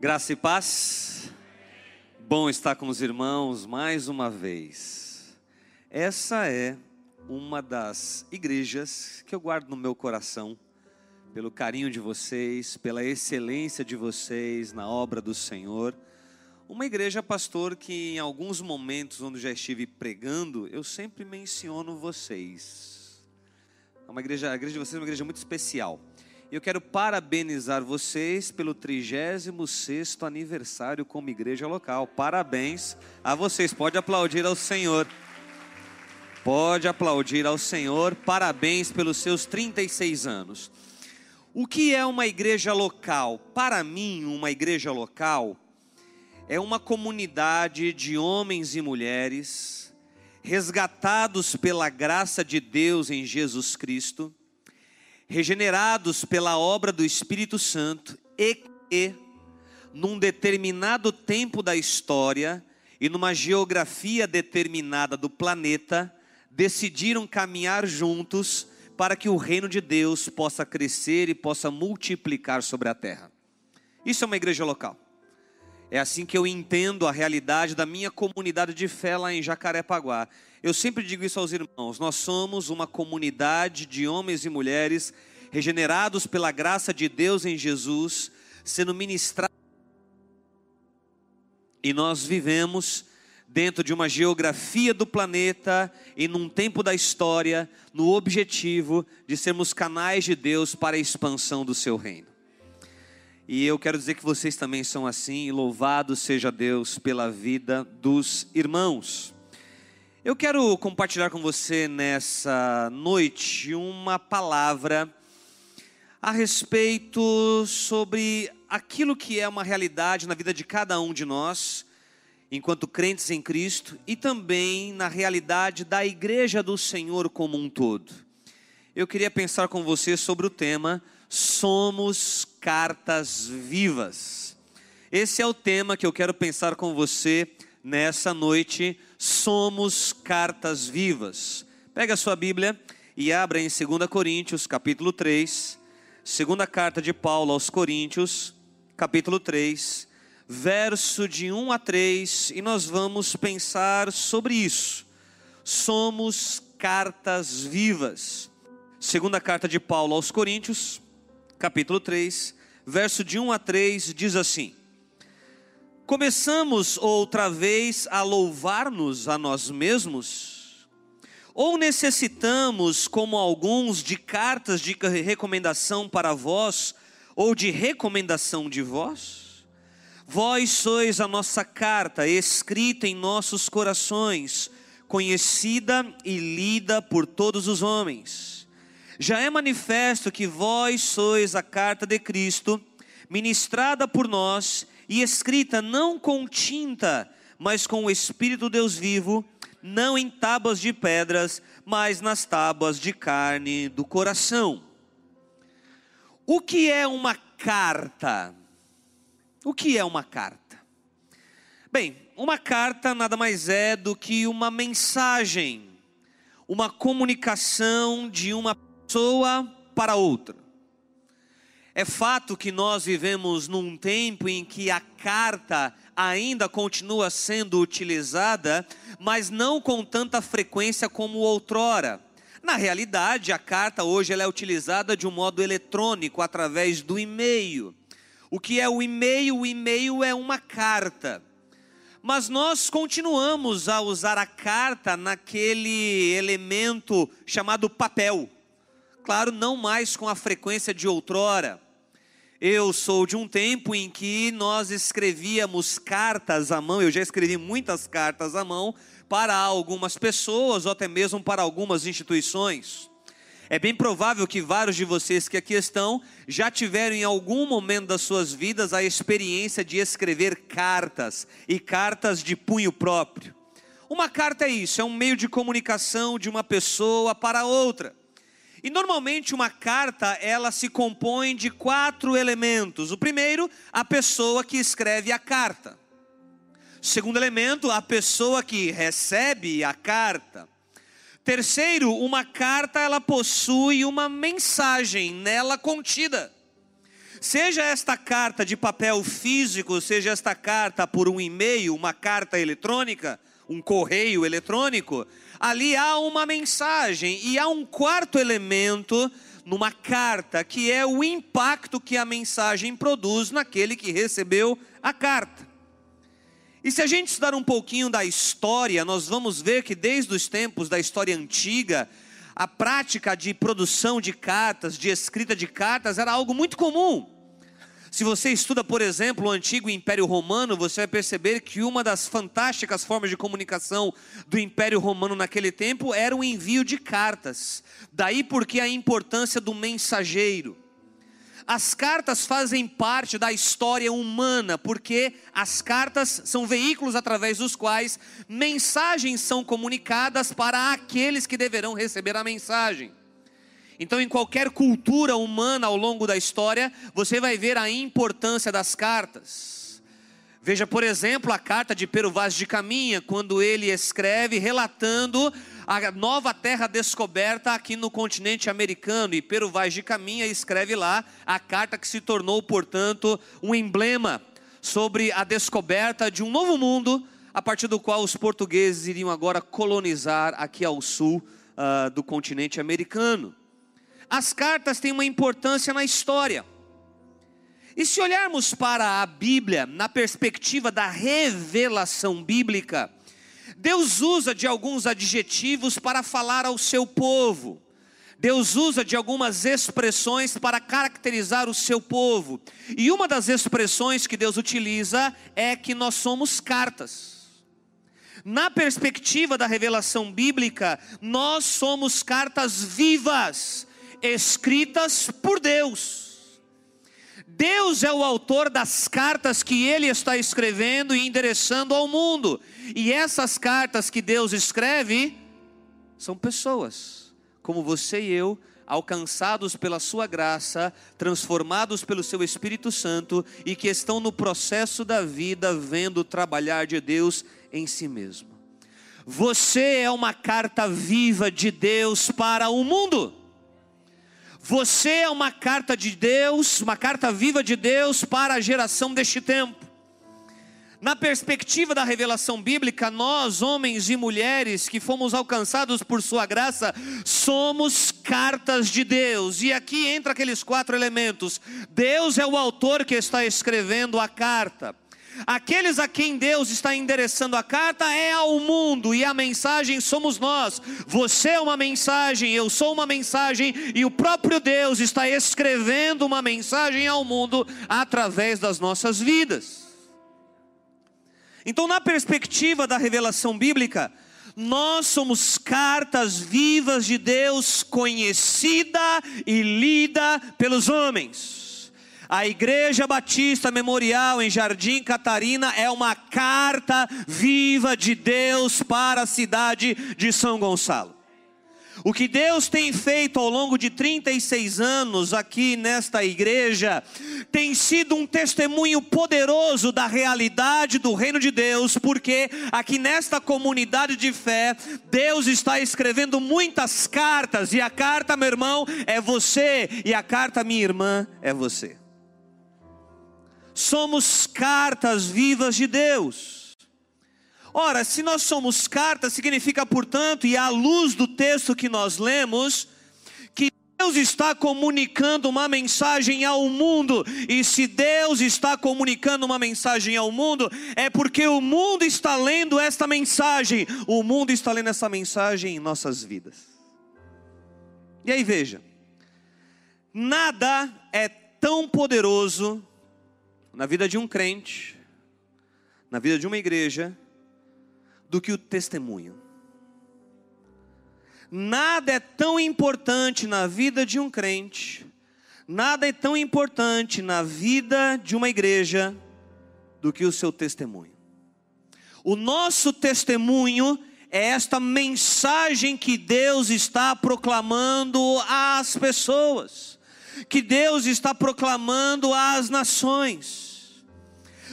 Graça e paz. Bom estar com os irmãos mais uma vez. Essa é uma das igrejas que eu guardo no meu coração, pelo carinho de vocês, pela excelência de vocês na obra do Senhor. Uma igreja, pastor, que em alguns momentos onde já estive pregando, eu sempre menciono vocês. É uma igreja, a igreja de vocês é uma igreja muito especial. Eu quero parabenizar vocês pelo 36º aniversário como igreja local. Parabéns a vocês. Pode aplaudir ao Senhor. Pode aplaudir ao Senhor. Parabéns pelos seus 36 anos. O que é uma igreja local? Para mim, uma igreja local é uma comunidade de homens e mulheres resgatados pela graça de Deus em Jesus Cristo regenerados pela obra do Espírito Santo e que, num determinado tempo da história e numa geografia determinada do planeta, decidiram caminhar juntos para que o reino de Deus possa crescer e possa multiplicar sobre a terra. Isso é uma igreja local. É assim que eu entendo a realidade da minha comunidade de fé lá em Jacarepaguá. Eu sempre digo isso aos irmãos: nós somos uma comunidade de homens e mulheres regenerados pela graça de Deus em Jesus, sendo ministrados. E nós vivemos dentro de uma geografia do planeta e num tempo da história, no objetivo de sermos canais de Deus para a expansão do seu reino. E eu quero dizer que vocês também são assim, louvado seja Deus pela vida dos irmãos. Eu quero compartilhar com você nessa noite uma palavra a respeito sobre aquilo que é uma realidade na vida de cada um de nós, enquanto crentes em Cristo, e também na realidade da igreja do Senhor como um todo. Eu queria pensar com você sobre o tema Somos cartas vivas. Esse é o tema que eu quero pensar com você nessa noite. Somos cartas vivas. Pega a sua Bíblia e abra em 2 Coríntios, capítulo 3. Segunda carta de Paulo aos Coríntios, capítulo 3, verso de 1 a 3, e nós vamos pensar sobre isso. Somos cartas vivas. Segunda carta de Paulo aos Coríntios, capítulo 3, verso de 1 a 3 diz assim: Começamos outra vez a louvar-nos a nós mesmos? Ou necessitamos, como alguns, de cartas de recomendação para vós, ou de recomendação de vós? Vós sois a nossa carta, escrita em nossos corações, conhecida e lida por todos os homens já é manifesto que vós sois a carta de Cristo, ministrada por nós e escrita não com tinta, mas com o Espírito Deus vivo, não em tábuas de pedras, mas nas tábuas de carne do coração. O que é uma carta? O que é uma carta? Bem, uma carta nada mais é do que uma mensagem, uma comunicação de uma pessoa para outra. É fato que nós vivemos num tempo em que a carta ainda continua sendo utilizada, mas não com tanta frequência como outrora. Na realidade, a carta hoje ela é utilizada de um modo eletrônico, através do e-mail. O que é o e-mail? O e-mail é uma carta. Mas nós continuamos a usar a carta naquele elemento chamado papel claro, não mais com a frequência de outrora. Eu sou de um tempo em que nós escrevíamos cartas à mão, eu já escrevi muitas cartas à mão para algumas pessoas ou até mesmo para algumas instituições. É bem provável que vários de vocês que aqui estão já tiveram em algum momento das suas vidas a experiência de escrever cartas e cartas de punho próprio. Uma carta é isso, é um meio de comunicação de uma pessoa para outra. E normalmente uma carta, ela se compõe de quatro elementos. O primeiro, a pessoa que escreve a carta. O segundo elemento, a pessoa que recebe a carta. Terceiro, uma carta ela possui uma mensagem nela contida. Seja esta carta de papel físico, seja esta carta por um e-mail, uma carta eletrônica, um correio eletrônico, ali há uma mensagem e há um quarto elemento numa carta, que é o impacto que a mensagem produz naquele que recebeu a carta. E se a gente estudar um pouquinho da história, nós vamos ver que desde os tempos da história antiga, a prática de produção de cartas, de escrita de cartas, era algo muito comum. Se você estuda, por exemplo, o antigo Império Romano, você vai perceber que uma das fantásticas formas de comunicação do Império Romano naquele tempo era o envio de cartas. Daí porque a importância do mensageiro. As cartas fazem parte da história humana, porque as cartas são veículos através dos quais mensagens são comunicadas para aqueles que deverão receber a mensagem. Então, em qualquer cultura humana ao longo da história, você vai ver a importância das cartas. Veja, por exemplo, a carta de Pero Vaz de Caminha, quando ele escreve relatando a nova terra descoberta aqui no continente americano. E Pero Vaz de Caminha escreve lá a carta que se tornou, portanto, um emblema sobre a descoberta de um novo mundo, a partir do qual os portugueses iriam agora colonizar aqui ao sul uh, do continente americano. As cartas têm uma importância na história. E se olharmos para a Bíblia na perspectiva da revelação bíblica, Deus usa de alguns adjetivos para falar ao seu povo. Deus usa de algumas expressões para caracterizar o seu povo. E uma das expressões que Deus utiliza é que nós somos cartas. Na perspectiva da revelação bíblica, nós somos cartas vivas escritas por Deus. Deus é o autor das cartas que ele está escrevendo e endereçando ao mundo. E essas cartas que Deus escreve são pessoas, como você e eu, alcançados pela sua graça, transformados pelo seu Espírito Santo e que estão no processo da vida vendo o trabalhar de Deus em si mesmo. Você é uma carta viva de Deus para o mundo. Você é uma carta de Deus, uma carta viva de Deus para a geração deste tempo. Na perspectiva da revelação bíblica, nós, homens e mulheres que fomos alcançados por Sua graça, somos cartas de Deus. E aqui entra aqueles quatro elementos: Deus é o autor que está escrevendo a carta. Aqueles a quem Deus está endereçando a carta é ao mundo e a mensagem somos nós. Você é uma mensagem, eu sou uma mensagem e o próprio Deus está escrevendo uma mensagem ao mundo através das nossas vidas. Então, na perspectiva da revelação bíblica, nós somos cartas vivas de Deus, conhecida e lida pelos homens. A Igreja Batista Memorial em Jardim Catarina é uma carta viva de Deus para a cidade de São Gonçalo. O que Deus tem feito ao longo de 36 anos aqui nesta igreja tem sido um testemunho poderoso da realidade do reino de Deus, porque aqui nesta comunidade de fé, Deus está escrevendo muitas cartas, e a carta, meu irmão, é você, e a carta, minha irmã, é você somos cartas vivas de Deus. Ora, se nós somos cartas, significa, portanto, e à luz do texto que nós lemos, que Deus está comunicando uma mensagem ao mundo, e se Deus está comunicando uma mensagem ao mundo, é porque o mundo está lendo esta mensagem, o mundo está lendo essa mensagem em nossas vidas. E aí veja, nada é tão poderoso na vida de um crente, na vida de uma igreja, do que o testemunho. Nada é tão importante na vida de um crente, nada é tão importante na vida de uma igreja do que o seu testemunho. O nosso testemunho é esta mensagem que Deus está proclamando às pessoas, que Deus está proclamando às nações.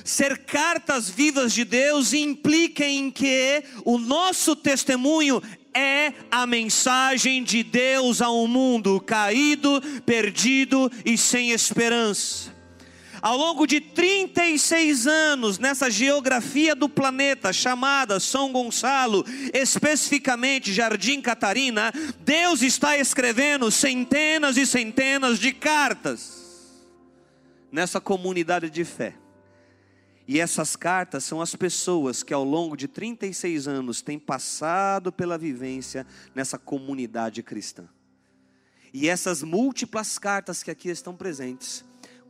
Ser cartas vivas de Deus implica em que o nosso testemunho é a mensagem de Deus a um mundo caído, perdido e sem esperança. Ao longo de 36 anos, nessa geografia do planeta chamada São Gonçalo, especificamente Jardim Catarina, Deus está escrevendo centenas e centenas de cartas nessa comunidade de fé. E essas cartas são as pessoas que ao longo de 36 anos têm passado pela vivência nessa comunidade cristã. E essas múltiplas cartas que aqui estão presentes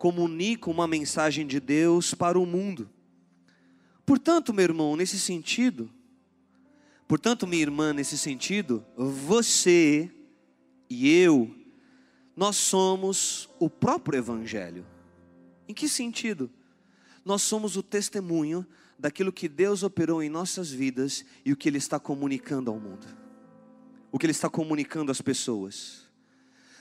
comunicam uma mensagem de Deus para o mundo. Portanto, meu irmão, nesse sentido, portanto, minha irmã, nesse sentido, você e eu, nós somos o próprio Evangelho. Em que sentido? Nós somos o testemunho daquilo que Deus operou em nossas vidas e o que Ele está comunicando ao mundo, o que Ele está comunicando às pessoas.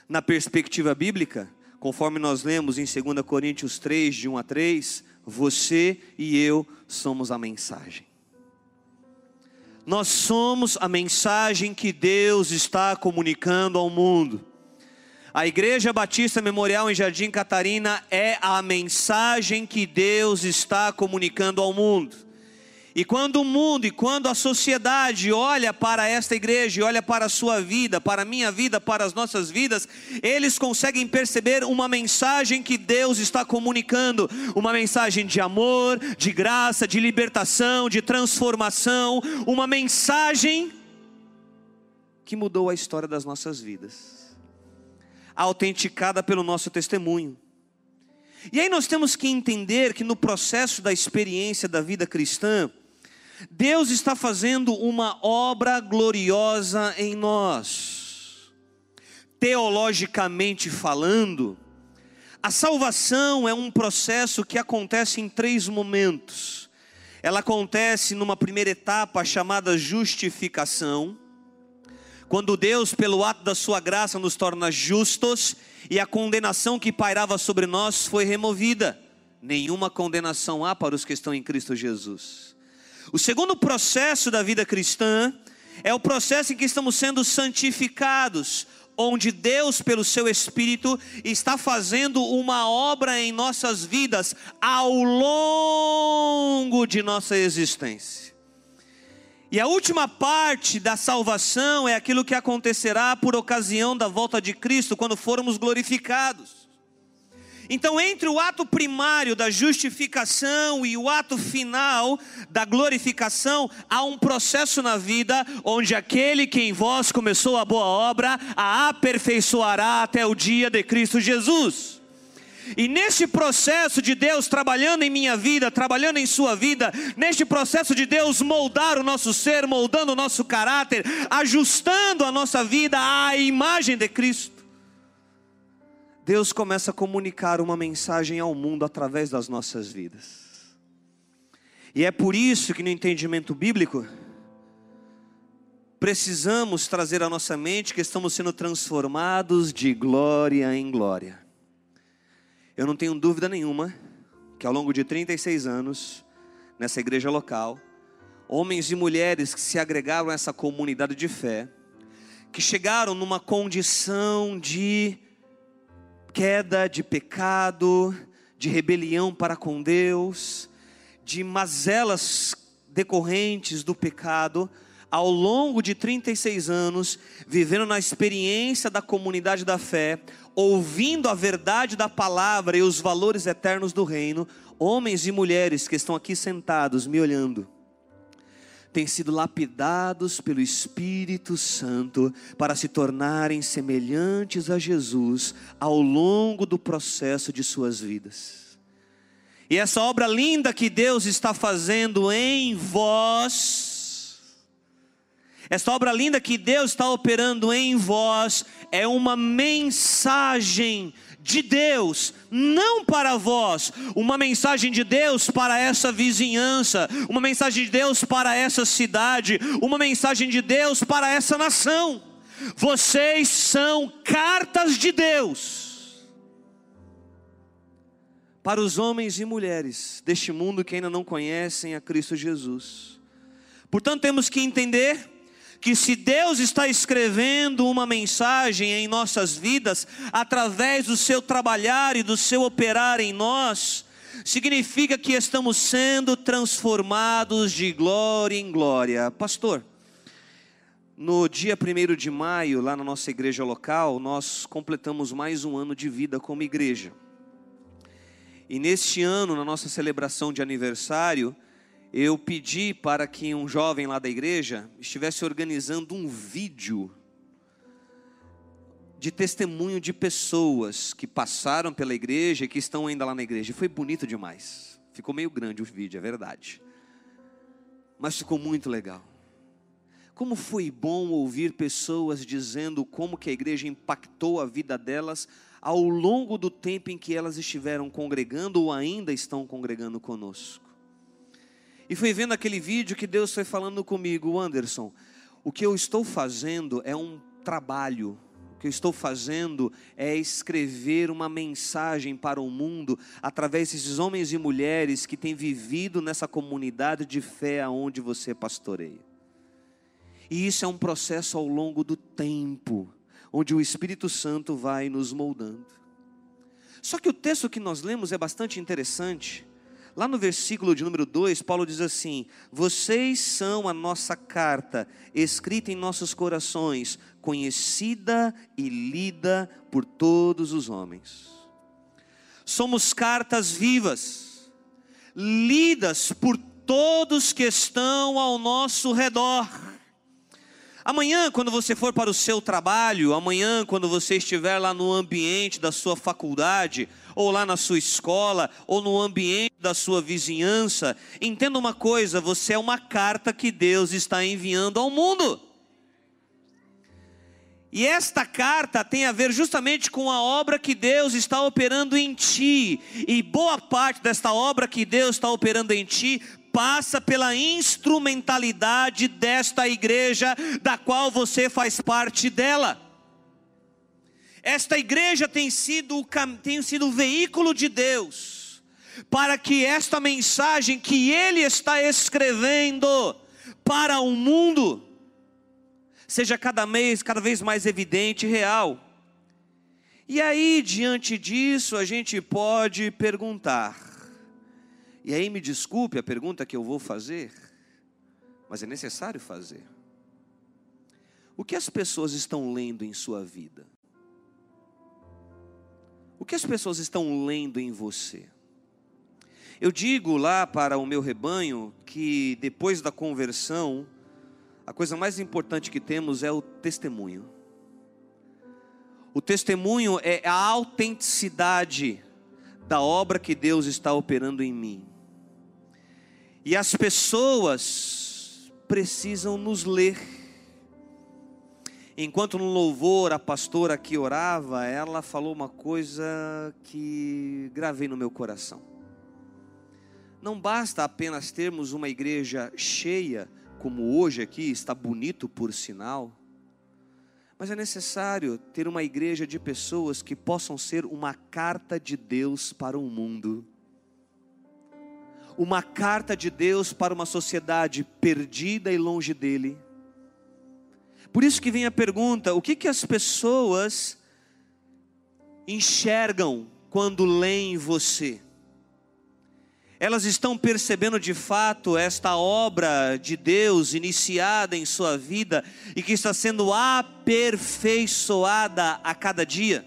Na perspectiva bíblica, Conforme nós lemos em 2 Coríntios 3, de 1 a 3, você e eu somos a mensagem. Nós somos a mensagem que Deus está comunicando ao mundo. A Igreja Batista Memorial em Jardim Catarina é a mensagem que Deus está comunicando ao mundo. E quando o mundo e quando a sociedade olha para esta igreja, olha para a sua vida, para a minha vida, para as nossas vidas, eles conseguem perceber uma mensagem que Deus está comunicando, uma mensagem de amor, de graça, de libertação, de transformação, uma mensagem que mudou a história das nossas vidas, autenticada pelo nosso testemunho. E aí nós temos que entender que no processo da experiência da vida cristã, Deus está fazendo uma obra gloriosa em nós. Teologicamente falando, a salvação é um processo que acontece em três momentos. Ela acontece numa primeira etapa chamada justificação, quando Deus, pelo ato da sua graça, nos torna justos e a condenação que pairava sobre nós foi removida. Nenhuma condenação há para os que estão em Cristo Jesus. O segundo processo da vida cristã é o processo em que estamos sendo santificados, onde Deus, pelo seu Espírito, está fazendo uma obra em nossas vidas ao longo de nossa existência. E a última parte da salvação é aquilo que acontecerá por ocasião da volta de Cristo, quando formos glorificados. Então, entre o ato primário da justificação e o ato final da glorificação, há um processo na vida onde aquele que em vós começou a boa obra a aperfeiçoará até o dia de Cristo Jesus. E neste processo de Deus trabalhando em minha vida, trabalhando em sua vida, neste processo de Deus moldar o nosso ser, moldando o nosso caráter, ajustando a nossa vida à imagem de Cristo, Deus começa a comunicar uma mensagem ao mundo através das nossas vidas. E é por isso que no entendimento bíblico, precisamos trazer à nossa mente que estamos sendo transformados de glória em glória. Eu não tenho dúvida nenhuma que ao longo de 36 anos, nessa igreja local, homens e mulheres que se agregaram a essa comunidade de fé, que chegaram numa condição de queda, de pecado, de rebelião para com Deus, de mazelas decorrentes do pecado, ao longo de 36 anos, vivendo na experiência da comunidade da fé, ouvindo a verdade da palavra e os valores eternos do reino, homens e mulheres que estão aqui sentados me olhando, têm sido lapidados pelo Espírito Santo para se tornarem semelhantes a Jesus ao longo do processo de suas vidas. E essa obra linda que Deus está fazendo em vós, essa obra linda que Deus está operando em vós, é uma mensagem de Deus, não para vós, uma mensagem de Deus para essa vizinhança, uma mensagem de Deus para essa cidade, uma mensagem de Deus para essa nação. Vocês são cartas de Deus para os homens e mulheres deste mundo que ainda não conhecem a Cristo Jesus. Portanto, temos que entender que se Deus está escrevendo uma mensagem em nossas vidas, através do seu trabalhar e do seu operar em nós, significa que estamos sendo transformados de glória em glória. Pastor, no dia 1 de maio, lá na nossa igreja local, nós completamos mais um ano de vida como igreja. E neste ano, na nossa celebração de aniversário, eu pedi para que um jovem lá da igreja estivesse organizando um vídeo de testemunho de pessoas que passaram pela igreja e que estão ainda lá na igreja. Foi bonito demais. Ficou meio grande o vídeo, é verdade. Mas ficou muito legal. Como foi bom ouvir pessoas dizendo como que a igreja impactou a vida delas ao longo do tempo em que elas estiveram congregando ou ainda estão congregando conosco. E foi vendo aquele vídeo que Deus foi falando comigo, Anderson, o que eu estou fazendo é um trabalho o que eu estou fazendo é escrever uma mensagem para o mundo através desses homens e mulheres que têm vivido nessa comunidade de fé aonde você pastoreia. E isso é um processo ao longo do tempo, onde o Espírito Santo vai nos moldando. Só que o texto que nós lemos é bastante interessante, Lá no versículo de número 2, Paulo diz assim: Vocês são a nossa carta, escrita em nossos corações, conhecida e lida por todos os homens. Somos cartas vivas, lidas por todos que estão ao nosso redor. Amanhã, quando você for para o seu trabalho, amanhã, quando você estiver lá no ambiente da sua faculdade, ou lá na sua escola, ou no ambiente da sua vizinhança, entenda uma coisa: você é uma carta que Deus está enviando ao mundo. E esta carta tem a ver justamente com a obra que Deus está operando em ti. E boa parte desta obra que Deus está operando em ti passa pela instrumentalidade desta igreja, da qual você faz parte dela. Esta igreja tem sido, tem sido o veículo de Deus, para que esta mensagem que Ele está escrevendo para o mundo, seja cada mês, cada vez mais evidente e real. E aí, diante disso, a gente pode perguntar, e aí me desculpe a pergunta que eu vou fazer, mas é necessário fazer. O que as pessoas estão lendo em sua vida? O que as pessoas estão lendo em você? Eu digo lá para o meu rebanho que depois da conversão, a coisa mais importante que temos é o testemunho. O testemunho é a autenticidade da obra que Deus está operando em mim. E as pessoas precisam nos ler Enquanto no louvor a pastora que orava, ela falou uma coisa que gravei no meu coração. Não basta apenas termos uma igreja cheia, como hoje aqui, está bonito por sinal, mas é necessário ter uma igreja de pessoas que possam ser uma carta de Deus para o mundo. Uma carta de Deus para uma sociedade perdida e longe dele por isso que vem a pergunta: o que, que as pessoas enxergam quando leem você? Elas estão percebendo de fato esta obra de Deus iniciada em sua vida e que está sendo aperfeiçoada a cada dia?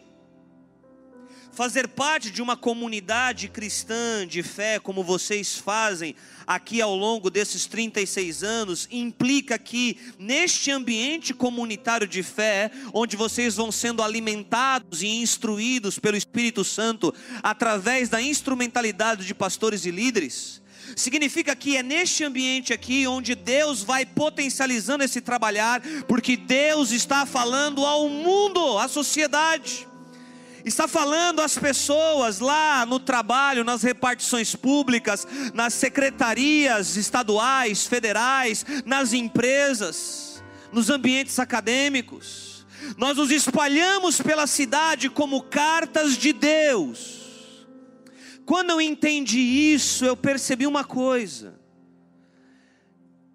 Fazer parte de uma comunidade cristã de fé, como vocês fazem aqui ao longo desses 36 anos, implica que neste ambiente comunitário de fé, onde vocês vão sendo alimentados e instruídos pelo Espírito Santo através da instrumentalidade de pastores e líderes, significa que é neste ambiente aqui onde Deus vai potencializando esse trabalhar, porque Deus está falando ao mundo, à sociedade está falando às pessoas lá no trabalho, nas repartições públicas, nas secretarias estaduais, federais, nas empresas, nos ambientes acadêmicos. Nós nos espalhamos pela cidade como cartas de Deus. Quando eu entendi isso, eu percebi uma coisa: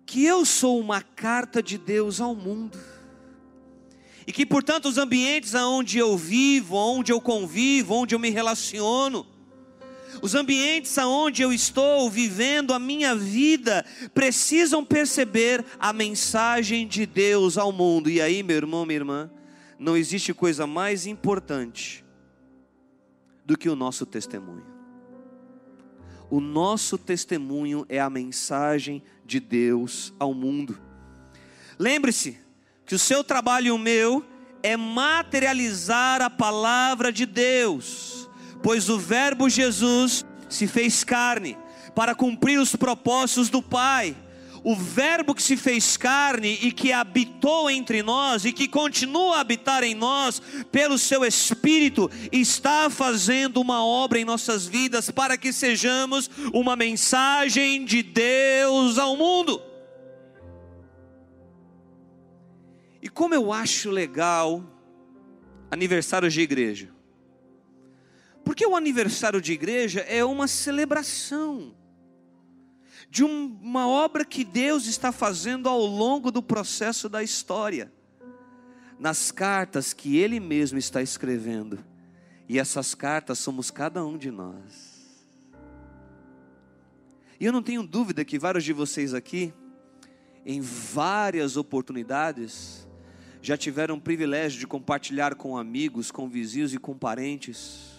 que eu sou uma carta de Deus ao mundo e que, portanto, os ambientes onde eu vivo, onde eu convivo, onde eu me relaciono, Os ambientes aonde eu estou vivendo a minha vida precisam perceber a mensagem de Deus ao mundo. E aí, meu irmão, minha irmã, não existe coisa mais importante do que o nosso testemunho. O nosso testemunho é a mensagem de Deus ao mundo. Lembre-se que o seu trabalho e o meu é materializar a palavra de Deus, pois o Verbo Jesus se fez carne para cumprir os propósitos do Pai o Verbo que se fez carne e que habitou entre nós e que continua a habitar em nós pelo seu Espírito, está fazendo uma obra em nossas vidas para que sejamos uma mensagem de Deus ao mundo. E como eu acho legal aniversários de igreja. Porque o aniversário de igreja é uma celebração de uma obra que Deus está fazendo ao longo do processo da história, nas cartas que Ele mesmo está escrevendo, e essas cartas somos cada um de nós. E eu não tenho dúvida que vários de vocês aqui, em várias oportunidades, já tiveram o privilégio de compartilhar com amigos, com vizinhos e com parentes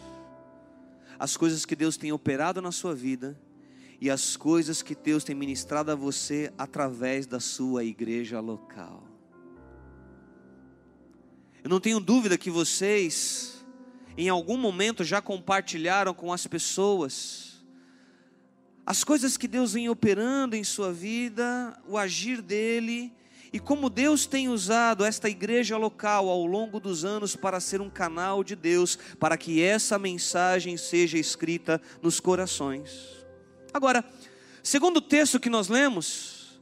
as coisas que Deus tem operado na sua vida e as coisas que Deus tem ministrado a você através da sua igreja local. Eu não tenho dúvida que vocês, em algum momento, já compartilharam com as pessoas as coisas que Deus vem operando em sua vida, o agir dele, e como Deus tem usado esta igreja local ao longo dos anos para ser um canal de Deus, para que essa mensagem seja escrita nos corações. Agora, segundo o texto que nós lemos,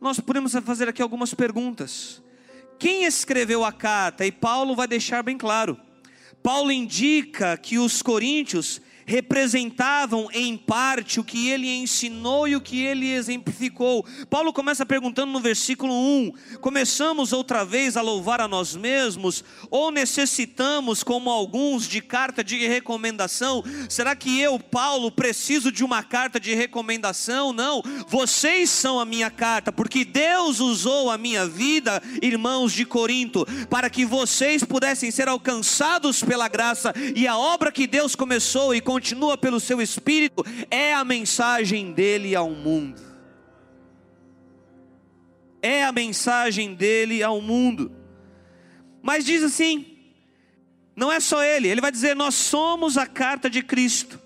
nós podemos fazer aqui algumas perguntas. Quem escreveu a carta? E Paulo vai deixar bem claro. Paulo indica que os coríntios representavam em parte o que ele ensinou e o que ele exemplificou. Paulo começa perguntando no versículo 1: Começamos outra vez a louvar a nós mesmos, ou necessitamos, como alguns, de carta de recomendação? Será que eu, Paulo, preciso de uma carta de recomendação? Não, vocês são a minha carta, porque Deus usou a minha vida, irmãos de Corinto, para que vocês pudessem ser alcançados pela graça e a obra que Deus começou e continua pelo seu espírito, é a mensagem dele ao mundo. É a mensagem dele ao mundo. Mas diz assim: não é só ele, ele vai dizer: nós somos a carta de Cristo.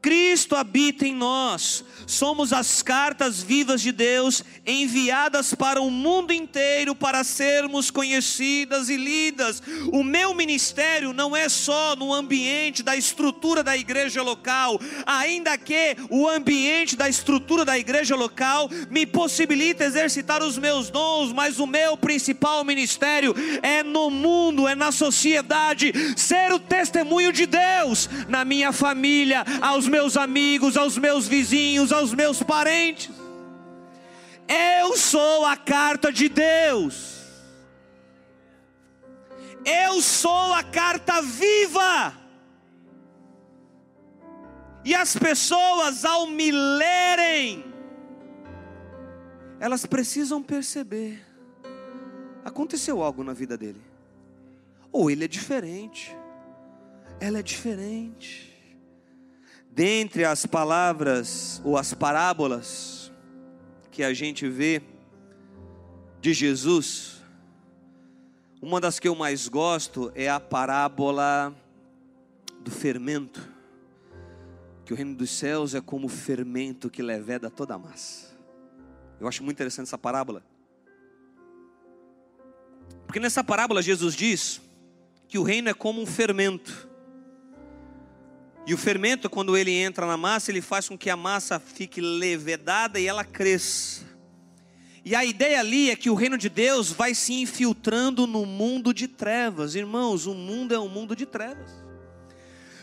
Cristo habita em nós, somos as cartas vivas de Deus enviadas para o mundo inteiro para sermos conhecidas e lidas. O meu ministério não é só no ambiente da estrutura da igreja local, ainda que o ambiente da estrutura da igreja local me possibilita exercitar os meus dons, mas o meu principal ministério é no mundo, é na sociedade, ser o testemunho de Deus na minha família, aos meus amigos, aos meus vizinhos, aos meus parentes. Eu sou a carta de Deus. Eu sou a carta viva. E as pessoas, ao me lerem, elas precisam perceber: aconteceu algo na vida dele, ou ele é diferente, ela é diferente dentre as palavras ou as parábolas que a gente vê de Jesus, uma das que eu mais gosto é a parábola do fermento, que o reino dos céus é como o fermento que leveda toda a massa. Eu acho muito interessante essa parábola. Porque nessa parábola Jesus diz que o reino é como um fermento e o fermento, quando ele entra na massa, ele faz com que a massa fique levedada e ela cresça. E a ideia ali é que o reino de Deus vai se infiltrando no mundo de trevas. Irmãos, o mundo é um mundo de trevas.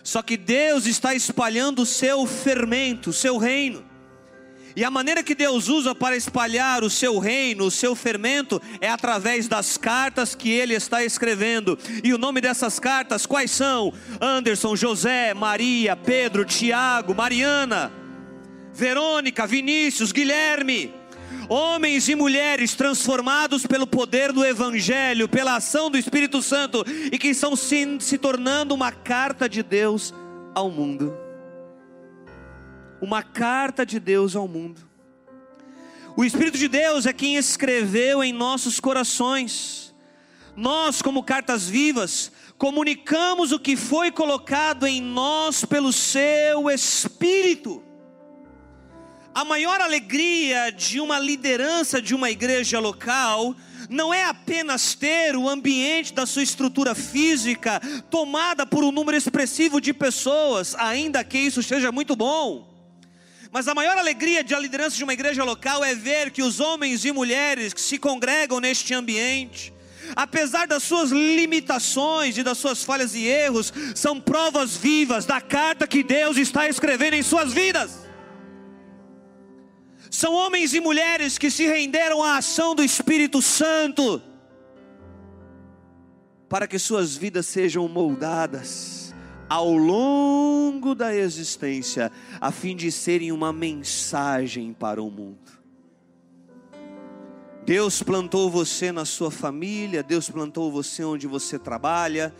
Só que Deus está espalhando o seu fermento, o seu reino. E a maneira que Deus usa para espalhar o seu reino, o seu fermento, é através das cartas que ele está escrevendo. E o nome dessas cartas quais são? Anderson, José, Maria, Pedro, Tiago, Mariana, Verônica, Vinícius, Guilherme. Homens e mulheres transformados pelo poder do Evangelho, pela ação do Espírito Santo e que estão se, se tornando uma carta de Deus ao mundo uma carta de Deus ao mundo. O Espírito de Deus é quem escreveu em nossos corações. Nós, como cartas vivas, comunicamos o que foi colocado em nós pelo seu Espírito. A maior alegria de uma liderança de uma igreja local não é apenas ter o ambiente da sua estrutura física tomada por um número expressivo de pessoas, ainda que isso seja muito bom. Mas a maior alegria de a liderança de uma igreja local é ver que os homens e mulheres que se congregam neste ambiente, apesar das suas limitações e das suas falhas e erros, são provas vivas da carta que Deus está escrevendo em suas vidas. São homens e mulheres que se renderam à ação do Espírito Santo, para que suas vidas sejam moldadas ao longo da existência, a fim de serem uma mensagem para o mundo. Deus plantou você na sua família, Deus plantou você onde você trabalha,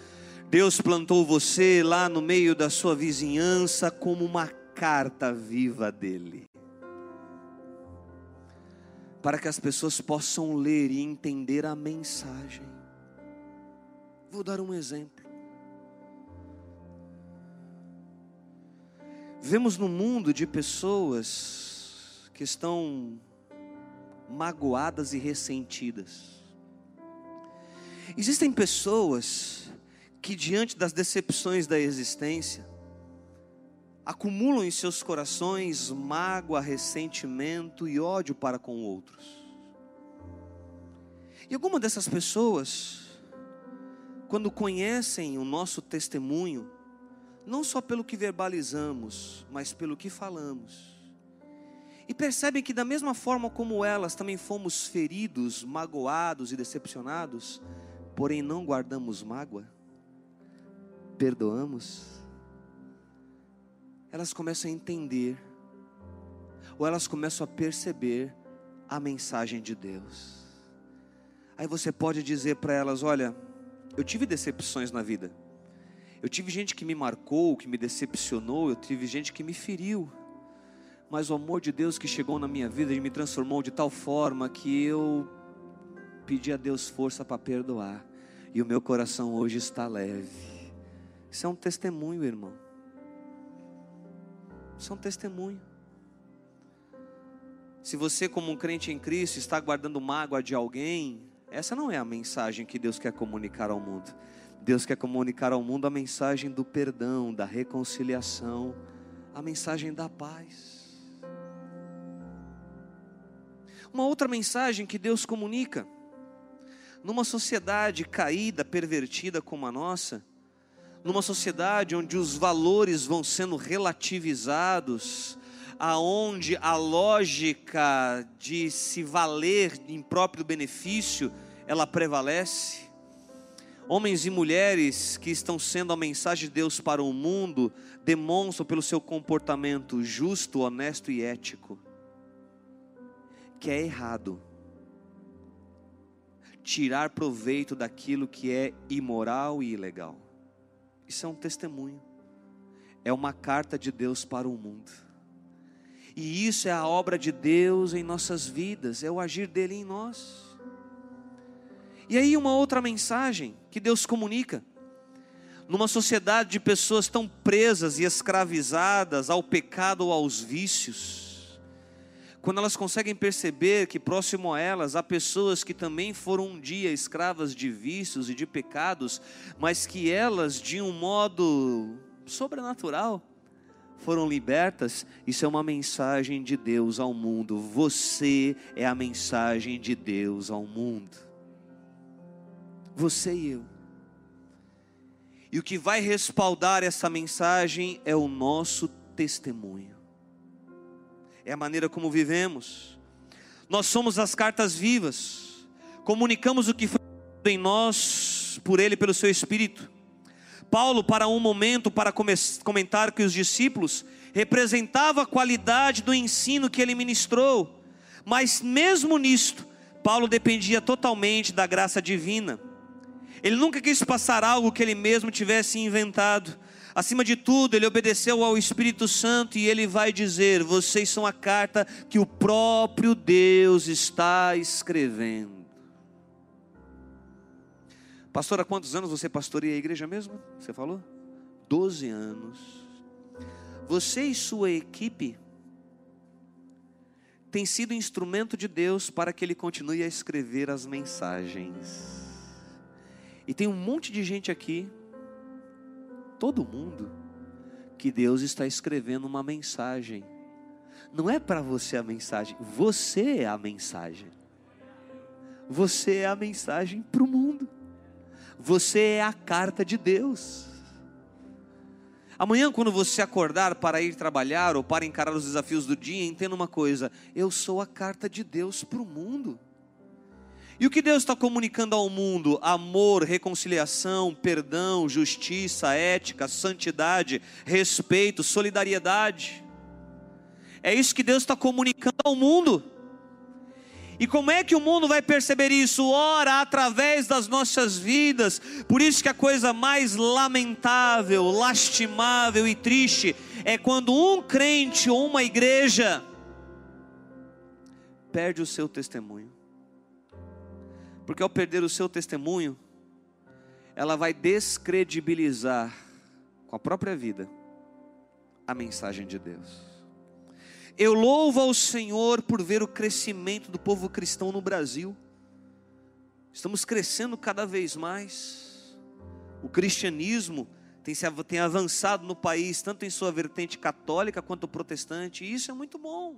Deus plantou você lá no meio da sua vizinhança como uma carta viva dele. Para que as pessoas possam ler e entender a mensagem. Vou dar um exemplo. Vemos no mundo de pessoas que estão magoadas e ressentidas. Existem pessoas que, diante das decepções da existência, acumulam em seus corações mágoa, ressentimento e ódio para com outros. E algumas dessas pessoas, quando conhecem o nosso testemunho, não só pelo que verbalizamos, mas pelo que falamos. E percebem que, da mesma forma como elas, também fomos feridos, magoados e decepcionados, porém não guardamos mágoa, perdoamos. Elas começam a entender, ou elas começam a perceber a mensagem de Deus. Aí você pode dizer para elas: Olha, eu tive decepções na vida eu tive gente que me marcou, que me decepcionou, eu tive gente que me feriu. Mas o amor de Deus que chegou na minha vida e me transformou de tal forma que eu pedi a Deus força para perdoar. E o meu coração hoje está leve. Isso é um testemunho, irmão. Isso é um testemunho. Se você, como um crente em Cristo, está guardando mágoa de alguém, essa não é a mensagem que Deus quer comunicar ao mundo. Deus quer comunicar ao mundo a mensagem do perdão, da reconciliação, a mensagem da paz. Uma outra mensagem que Deus comunica, numa sociedade caída, pervertida como a nossa, numa sociedade onde os valores vão sendo relativizados, aonde a lógica de se valer em próprio benefício, ela prevalece, Homens e mulheres que estão sendo a mensagem de Deus para o mundo demonstram pelo seu comportamento justo, honesto e ético que é errado tirar proveito daquilo que é imoral e ilegal. Isso é um testemunho. É uma carta de Deus para o mundo. E isso é a obra de Deus em nossas vidas, é o agir dele em nós. E aí, uma outra mensagem que Deus comunica. Numa sociedade de pessoas tão presas e escravizadas ao pecado ou aos vícios, quando elas conseguem perceber que próximo a elas há pessoas que também foram um dia escravas de vícios e de pecados, mas que elas, de um modo sobrenatural, foram libertas, isso é uma mensagem de Deus ao mundo. Você é a mensagem de Deus ao mundo você e eu. E o que vai respaldar essa mensagem é o nosso testemunho, é a maneira como vivemos. Nós somos as cartas vivas, comunicamos o que foi em nós por Ele, pelo Seu Espírito. Paulo, para um momento, para comentar que os discípulos representavam a qualidade do ensino que ele ministrou, mas mesmo nisto, Paulo dependia totalmente da graça divina. Ele nunca quis passar algo que ele mesmo tivesse inventado. Acima de tudo, ele obedeceu ao Espírito Santo e ele vai dizer: Vocês são a carta que o próprio Deus está escrevendo. Pastor, há quantos anos você pastoreia a igreja mesmo? Você falou? Doze anos. Você e sua equipe têm sido instrumento de Deus para que Ele continue a escrever as mensagens. E tem um monte de gente aqui, todo mundo, que Deus está escrevendo uma mensagem. Não é para você a mensagem, você é a mensagem. Você é a mensagem para o mundo. Você é a carta de Deus. Amanhã, quando você acordar para ir trabalhar ou para encarar os desafios do dia, entenda uma coisa: eu sou a carta de Deus para o mundo. E o que Deus está comunicando ao mundo? Amor, reconciliação, perdão, justiça, ética, santidade, respeito, solidariedade. É isso que Deus está comunicando ao mundo. E como é que o mundo vai perceber isso? Ora, através das nossas vidas. Por isso que a coisa mais lamentável, lastimável e triste é quando um crente ou uma igreja perde o seu testemunho. Porque ao perder o seu testemunho, ela vai descredibilizar com a própria vida a mensagem de Deus. Eu louvo ao Senhor por ver o crescimento do povo cristão no Brasil. Estamos crescendo cada vez mais. O cristianismo tem, se, tem avançado no país, tanto em sua vertente católica quanto protestante, e isso é muito bom.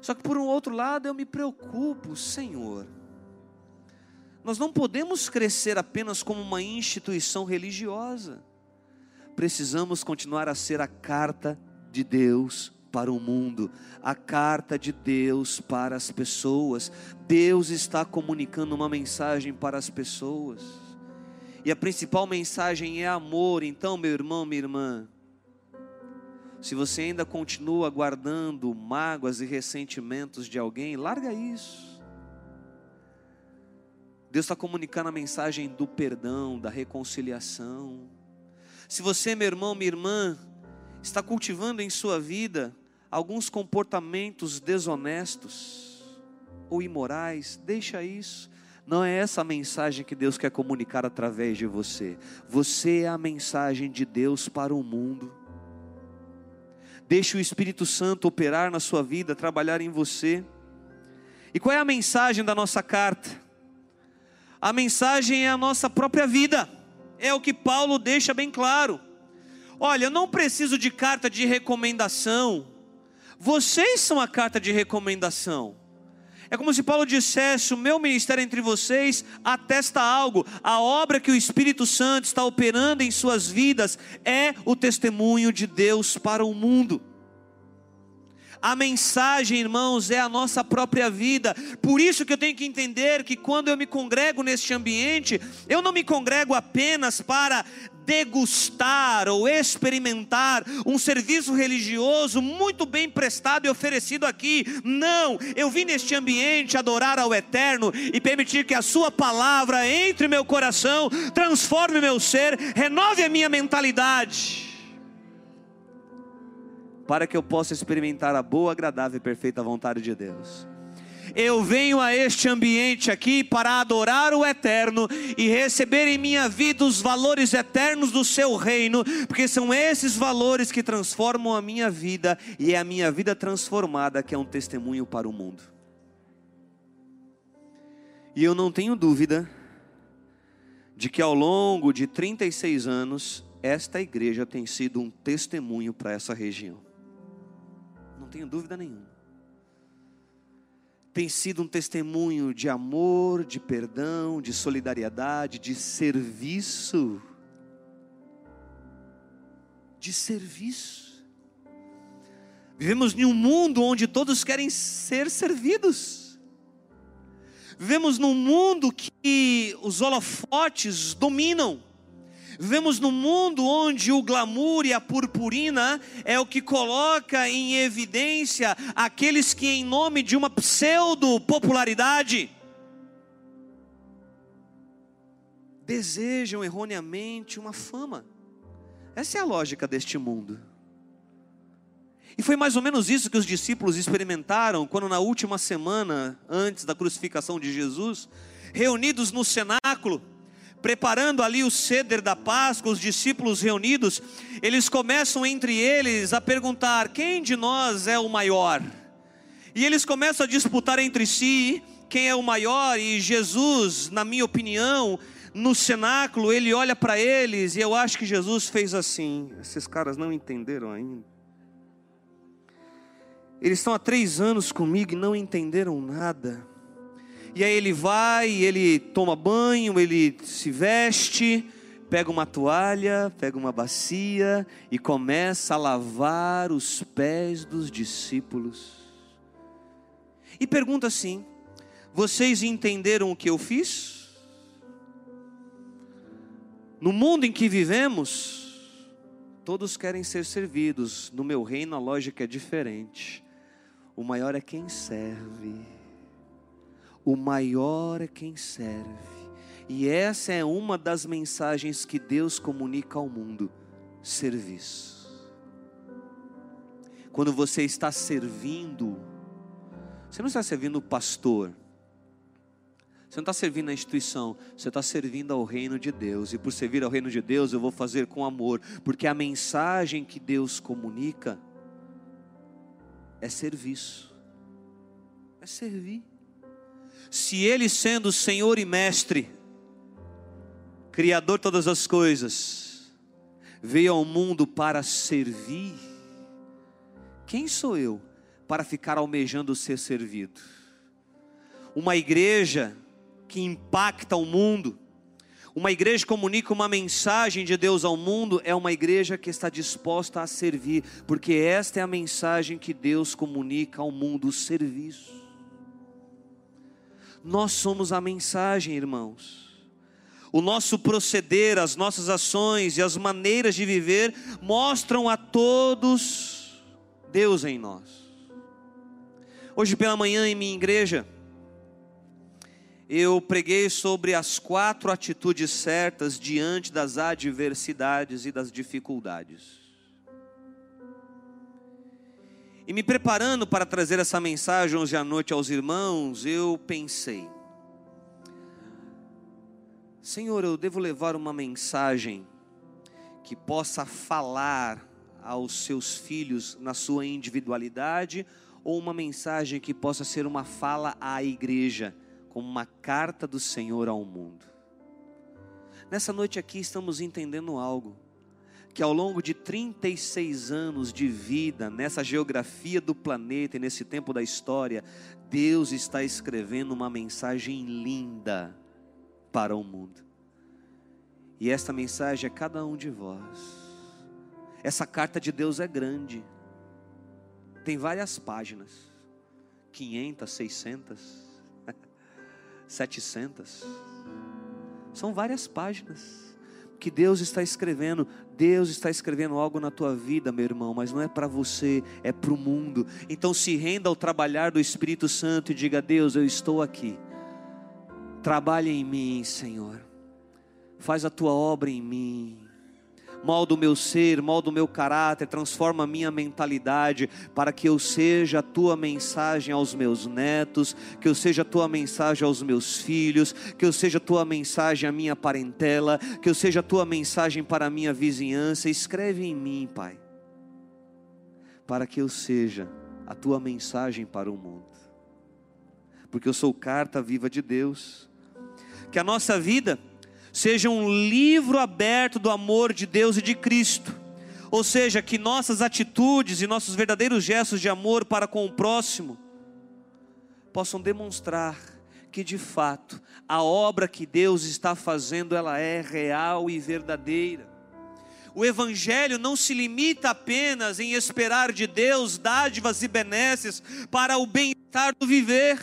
Só que por um outro lado eu me preocupo, Senhor. Nós não podemos crescer apenas como uma instituição religiosa. Precisamos continuar a ser a carta de Deus para o mundo, a carta de Deus para as pessoas. Deus está comunicando uma mensagem para as pessoas. E a principal mensagem é amor. Então, meu irmão, minha irmã, se você ainda continua guardando mágoas e ressentimentos de alguém, larga isso. Deus está comunicando a mensagem do perdão, da reconciliação. Se você, meu irmão, minha irmã, está cultivando em sua vida alguns comportamentos desonestos ou imorais, deixa isso. Não é essa a mensagem que Deus quer comunicar através de você. Você é a mensagem de Deus para o mundo. Deixe o Espírito Santo operar na sua vida, trabalhar em você. E qual é a mensagem da nossa carta? A mensagem é a nossa própria vida. É o que Paulo deixa bem claro. Olha, eu não preciso de carta de recomendação vocês são a carta de recomendação. É como se Paulo dissesse: O meu ministério entre vocês atesta algo. A obra que o Espírito Santo está operando em suas vidas é o testemunho de Deus para o mundo. A mensagem, irmãos, é a nossa própria vida. Por isso que eu tenho que entender que quando eu me congrego neste ambiente, eu não me congrego apenas para degustar ou experimentar um serviço religioso muito bem prestado e oferecido aqui. Não, eu vim neste ambiente adorar ao Eterno e permitir que a Sua palavra entre meu coração, transforme meu ser, renove a minha mentalidade para que eu possa experimentar a boa, agradável e perfeita vontade de Deus. Eu venho a este ambiente aqui para adorar o eterno e receber em minha vida os valores eternos do seu reino, porque são esses valores que transformam a minha vida e é a minha vida transformada que é um testemunho para o mundo. E eu não tenho dúvida de que ao longo de 36 anos, esta igreja tem sido um testemunho para essa região tenho dúvida nenhuma. Tem sido um testemunho de amor, de perdão, de solidariedade, de serviço. De serviço. Vivemos em um mundo onde todos querem ser servidos. Vivemos num mundo que os holofotes dominam. Vivemos num mundo onde o glamour e a purpurina é o que coloca em evidência aqueles que, em nome de uma pseudo-popularidade, desejam erroneamente uma fama. Essa é a lógica deste mundo. E foi mais ou menos isso que os discípulos experimentaram quando, na última semana antes da crucificação de Jesus, reunidos no cenáculo, preparando ali o ceder da Páscoa, os discípulos reunidos, eles começam entre eles a perguntar: quem de nós é o maior? E eles começam a disputar entre si quem é o maior, e Jesus, na minha opinião, no cenáculo, ele olha para eles, e eu acho que Jesus fez assim. Esses caras não entenderam ainda. Eles estão há três anos comigo e não entenderam nada. E aí ele vai, ele toma banho, ele se veste, pega uma toalha, pega uma bacia e começa a lavar os pés dos discípulos. E pergunta assim: Vocês entenderam o que eu fiz? No mundo em que vivemos, todos querem ser servidos. No meu reino a lógica é diferente. O maior é quem serve. O maior é quem serve. E essa é uma das mensagens que Deus comunica ao mundo: serviço. Quando você está servindo, você não está servindo o pastor, você não está servindo a instituição, você está servindo ao reino de Deus. E por servir ao reino de Deus, eu vou fazer com amor, porque a mensagem que Deus comunica é serviço, é servir. Se Ele, sendo Senhor e Mestre, Criador de todas as coisas, veio ao mundo para servir, quem sou eu para ficar almejando ser servido? Uma igreja que impacta o mundo, uma igreja que comunica uma mensagem de Deus ao mundo é uma igreja que está disposta a servir, porque esta é a mensagem que Deus comunica ao mundo: o serviço. Nós somos a mensagem, irmãos. O nosso proceder, as nossas ações e as maneiras de viver mostram a todos Deus em nós. Hoje pela manhã em minha igreja, eu preguei sobre as quatro atitudes certas diante das adversidades e das dificuldades. E me preparando para trazer essa mensagem hoje à noite aos irmãos, eu pensei: Senhor, eu devo levar uma mensagem que possa falar aos seus filhos na sua individualidade, ou uma mensagem que possa ser uma fala à igreja? como uma carta do Senhor ao mundo. Nessa noite aqui estamos entendendo algo, que ao longo de 36 anos de vida, nessa geografia do planeta e nesse tempo da história, Deus está escrevendo uma mensagem linda para o mundo. E esta mensagem é cada um de vós. Essa carta de Deus é grande, tem várias páginas 500, 600 700. São várias páginas que Deus está escrevendo. Deus está escrevendo algo na tua vida, meu irmão, mas não é para você, é para o mundo. Então se renda ao trabalhar do Espírito Santo e diga: Deus, eu estou aqui. Trabalhe em mim, Senhor. Faz a tua obra em mim molda o meu ser, molda o meu caráter, transforma a minha mentalidade, para que eu seja a tua mensagem aos meus netos, que eu seja a tua mensagem aos meus filhos, que eu seja a tua mensagem à minha parentela, que eu seja a tua mensagem para a minha vizinhança. Escreve em mim, Pai, para que eu seja a tua mensagem para o mundo, porque eu sou carta viva de Deus. Que a nossa vida seja um livro aberto do amor de Deus e de Cristo. Ou seja, que nossas atitudes e nossos verdadeiros gestos de amor para com o próximo possam demonstrar que de fato a obra que Deus está fazendo ela é real e verdadeira. O Evangelho não se limita apenas em esperar de Deus dádivas e benesses para o bem-estar do viver.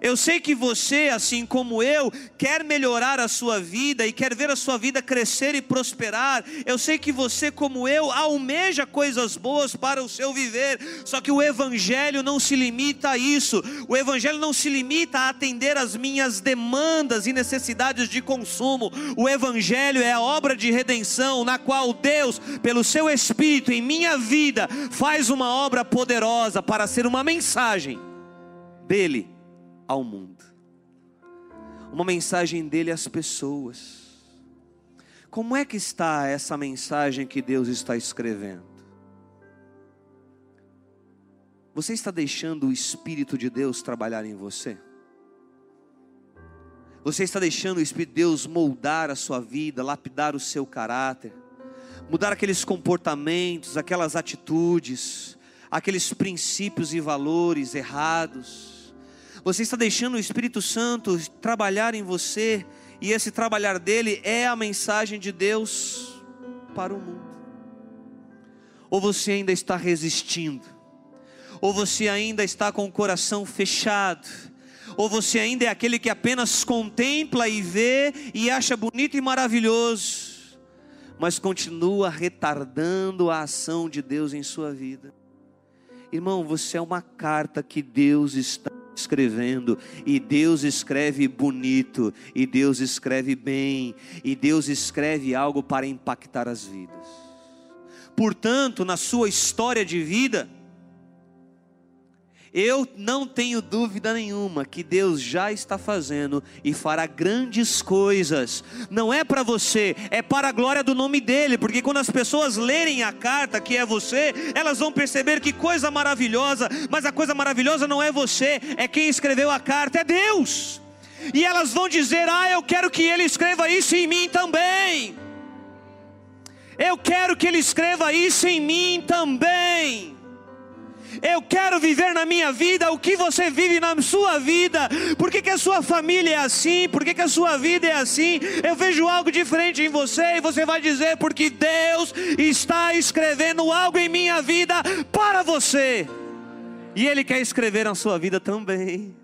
Eu sei que você, assim como eu, quer melhorar a sua vida e quer ver a sua vida crescer e prosperar. Eu sei que você, como eu, almeja coisas boas para o seu viver. Só que o Evangelho não se limita a isso. O Evangelho não se limita a atender as minhas demandas e necessidades de consumo. O Evangelho é a obra de redenção na qual Deus, pelo seu Espírito em minha vida, faz uma obra poderosa para ser uma mensagem dele ao mundo. Uma mensagem dele às pessoas. Como é que está essa mensagem que Deus está escrevendo? Você está deixando o Espírito de Deus trabalhar em você? Você está deixando o Espírito de Deus moldar a sua vida, lapidar o seu caráter, mudar aqueles comportamentos, aquelas atitudes, aqueles princípios e valores errados? Você está deixando o Espírito Santo trabalhar em você, e esse trabalhar dele é a mensagem de Deus para o mundo. Ou você ainda está resistindo, ou você ainda está com o coração fechado, ou você ainda é aquele que apenas contempla e vê e acha bonito e maravilhoso, mas continua retardando a ação de Deus em sua vida. Irmão, você é uma carta que Deus está escrevendo, e Deus escreve bonito, e Deus escreve bem, e Deus escreve algo para impactar as vidas. Portanto, na sua história de vida, eu não tenho dúvida nenhuma que Deus já está fazendo e fará grandes coisas. Não é para você, é para a glória do nome dele, porque quando as pessoas lerem a carta que é você, elas vão perceber que coisa maravilhosa, mas a coisa maravilhosa não é você, é quem escreveu a carta, é Deus. E elas vão dizer: "Ah, eu quero que ele escreva isso em mim também". Eu quero que ele escreva isso em mim também. Eu quero viver na minha vida o que você vive na sua vida. Por que, que a sua família é assim? Por que, que a sua vida é assim? Eu vejo algo diferente em você e você vai dizer: porque Deus está escrevendo algo em minha vida para você. E Ele quer escrever na sua vida também.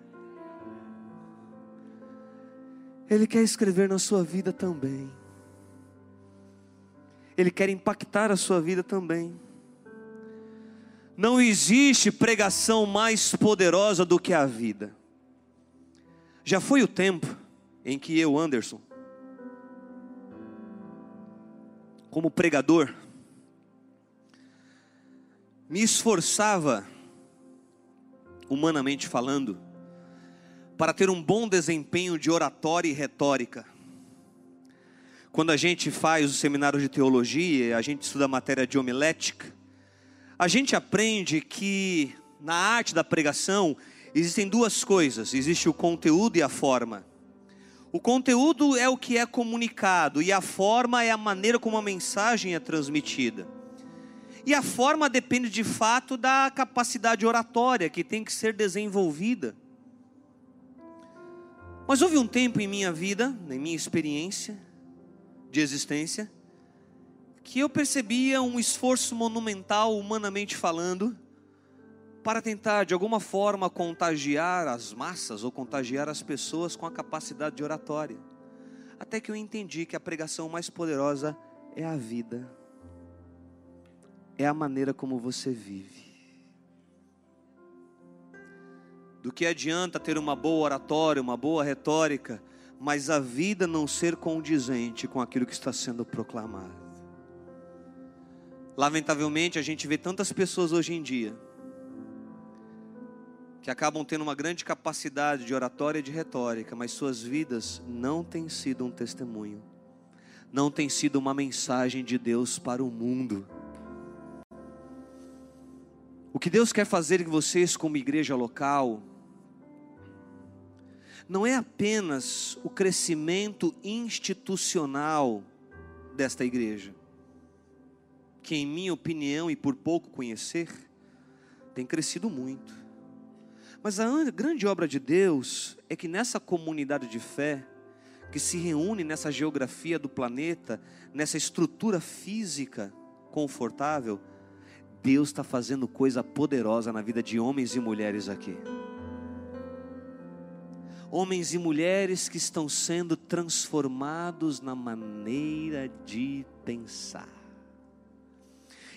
Ele quer escrever na sua vida também. Ele quer impactar a sua vida também. Não existe pregação mais poderosa do que a vida. Já foi o tempo em que eu, Anderson, como pregador, me esforçava, humanamente falando, para ter um bom desempenho de oratória e retórica. Quando a gente faz o seminário de teologia, a gente estuda a matéria de homilética, a gente aprende que na arte da pregação existem duas coisas: existe o conteúdo e a forma. O conteúdo é o que é comunicado e a forma é a maneira como a mensagem é transmitida. E a forma depende de fato da capacidade oratória que tem que ser desenvolvida. Mas houve um tempo em minha vida, em minha experiência de existência, que eu percebia um esforço monumental, humanamente falando, para tentar de alguma forma contagiar as massas ou contagiar as pessoas com a capacidade de oratória. Até que eu entendi que a pregação mais poderosa é a vida, é a maneira como você vive. Do que adianta ter uma boa oratória, uma boa retórica, mas a vida não ser condizente com aquilo que está sendo proclamado. Lamentavelmente, a gente vê tantas pessoas hoje em dia que acabam tendo uma grande capacidade de oratória e de retórica, mas suas vidas não têm sido um testemunho, não tem sido uma mensagem de Deus para o mundo. O que Deus quer fazer com vocês, como igreja local, não é apenas o crescimento institucional desta igreja, que, em minha opinião e por pouco conhecer, tem crescido muito. Mas a grande obra de Deus é que nessa comunidade de fé, que se reúne nessa geografia do planeta, nessa estrutura física confortável, Deus está fazendo coisa poderosa na vida de homens e mulheres aqui. Homens e mulheres que estão sendo transformados na maneira de pensar.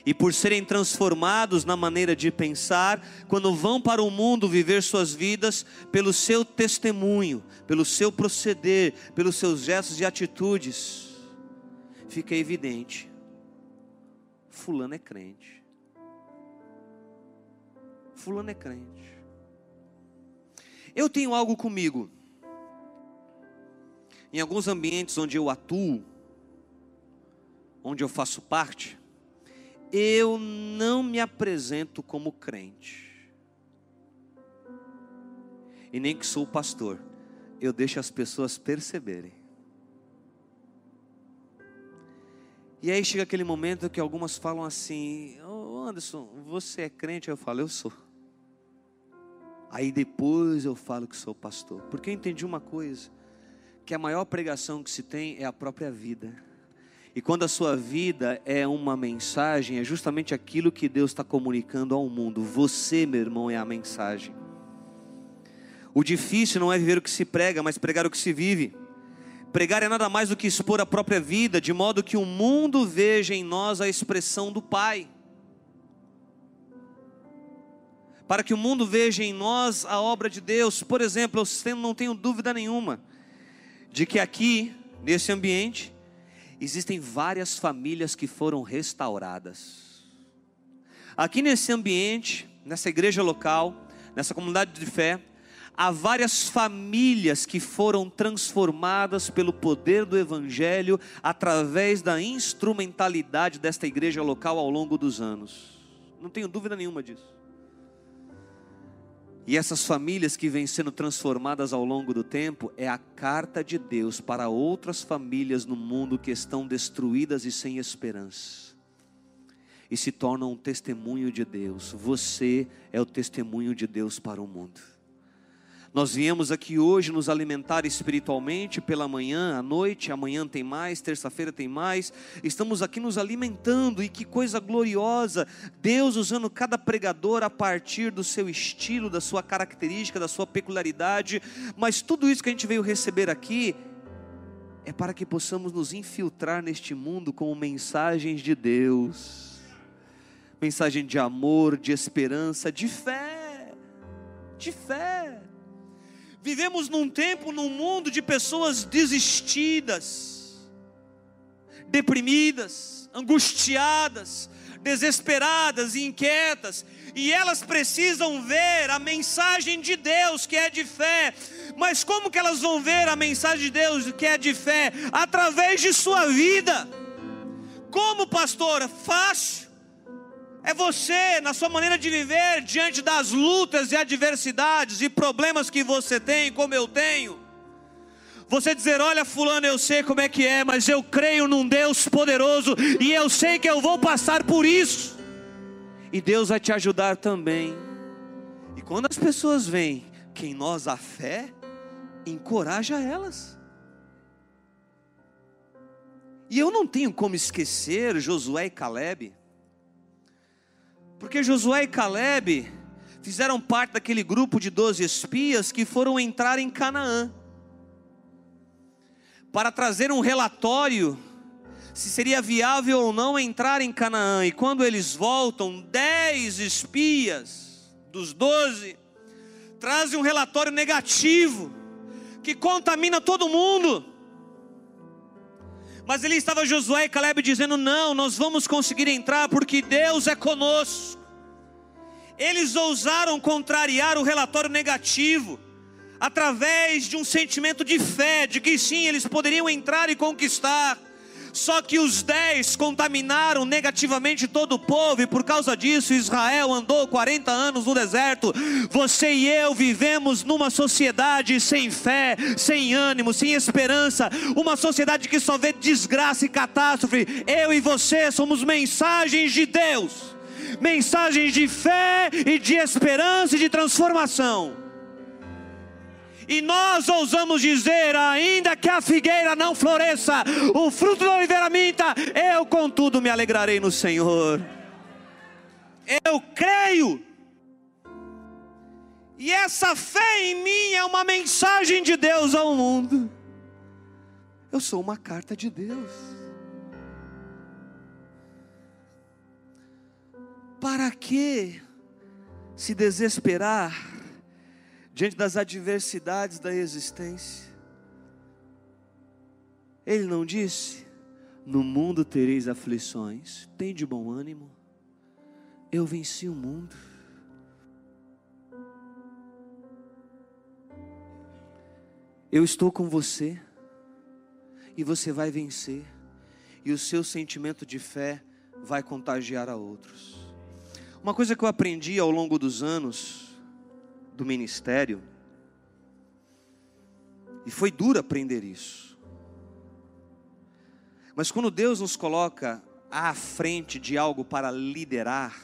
E por serem transformados na maneira de pensar, quando vão para o mundo viver suas vidas, pelo seu testemunho, pelo seu proceder, pelos seus gestos e atitudes, fica evidente: Fulano é crente. Fulano é crente. Eu tenho algo comigo. Em alguns ambientes onde eu atuo, onde eu faço parte, eu não me apresento como crente. E nem que sou pastor, eu deixo as pessoas perceberem. E aí chega aquele momento que algumas falam assim: oh Anderson, você é crente? Eu falo, eu sou. Aí depois eu falo que sou pastor. Porque eu entendi uma coisa: que a maior pregação que se tem é a própria vida. E quando a sua vida é uma mensagem, é justamente aquilo que Deus está comunicando ao mundo. Você, meu irmão, é a mensagem. O difícil não é viver o que se prega, mas pregar o que se vive. Pregar é nada mais do que expor a própria vida, de modo que o mundo veja em nós a expressão do Pai. Para que o mundo veja em nós a obra de Deus. Por exemplo, eu não tenho dúvida nenhuma de que aqui, nesse ambiente, existem várias famílias que foram restauradas. Aqui nesse ambiente, nessa igreja local, nessa comunidade de fé, há várias famílias que foram transformadas pelo poder do Evangelho através da instrumentalidade desta igreja local ao longo dos anos. Não tenho dúvida nenhuma disso. E essas famílias que vêm sendo transformadas ao longo do tempo é a carta de Deus para outras famílias no mundo que estão destruídas e sem esperança. E se tornam um testemunho de Deus. Você é o testemunho de Deus para o mundo. Nós viemos aqui hoje nos alimentar espiritualmente pela manhã, à noite, amanhã tem mais, terça-feira tem mais. Estamos aqui nos alimentando e que coisa gloriosa! Deus usando cada pregador a partir do seu estilo, da sua característica, da sua peculiaridade. Mas tudo isso que a gente veio receber aqui é para que possamos nos infiltrar neste mundo como mensagens de Deus. Mensagem de amor, de esperança, de fé. De fé. Vivemos num tempo, num mundo de pessoas desistidas, deprimidas, angustiadas, desesperadas e inquietas, e elas precisam ver a mensagem de Deus que é de fé. Mas como que elas vão ver a mensagem de Deus que é de fé? Através de sua vida. Como, pastora? Fácil é você, na sua maneira de viver, diante das lutas e adversidades e problemas que você tem, como eu tenho. Você dizer: Olha, Fulano, eu sei como é que é, mas eu creio num Deus poderoso e eu sei que eu vou passar por isso. E Deus vai te ajudar também. E quando as pessoas veem que em nós há fé, encoraja elas. E eu não tenho como esquecer Josué e Caleb. Porque Josué e Caleb fizeram parte daquele grupo de doze espias que foram entrar em Canaã para trazer um relatório se seria viável ou não entrar em Canaã. E quando eles voltam, dez espias dos doze trazem um relatório negativo que contamina todo mundo. Mas ali estava Josué e Caleb dizendo: Não, nós vamos conseguir entrar porque Deus é conosco. Eles ousaram contrariar o relatório negativo, através de um sentimento de fé, de que sim, eles poderiam entrar e conquistar. Só que os dez contaminaram negativamente todo o povo, e por causa disso Israel andou 40 anos no deserto. Você e eu vivemos numa sociedade sem fé, sem ânimo, sem esperança, uma sociedade que só vê desgraça e catástrofe. Eu e você somos mensagens de Deus, mensagens de fé e de esperança e de transformação. E nós ousamos dizer, ainda que a figueira não floresça, o fruto da oliveira minta, eu contudo me alegrarei no Senhor. Eu creio. E essa fé em mim é uma mensagem de Deus ao mundo. Eu sou uma carta de Deus. Para que se desesperar diante das adversidades da existência? Ele não disse: No mundo tereis aflições, tem de bom ânimo, eu venci o mundo. Eu estou com você, e você vai vencer, e o seu sentimento de fé vai contagiar a outros. Uma coisa que eu aprendi ao longo dos anos do ministério, e foi duro aprender isso, mas quando Deus nos coloca à frente de algo para liderar,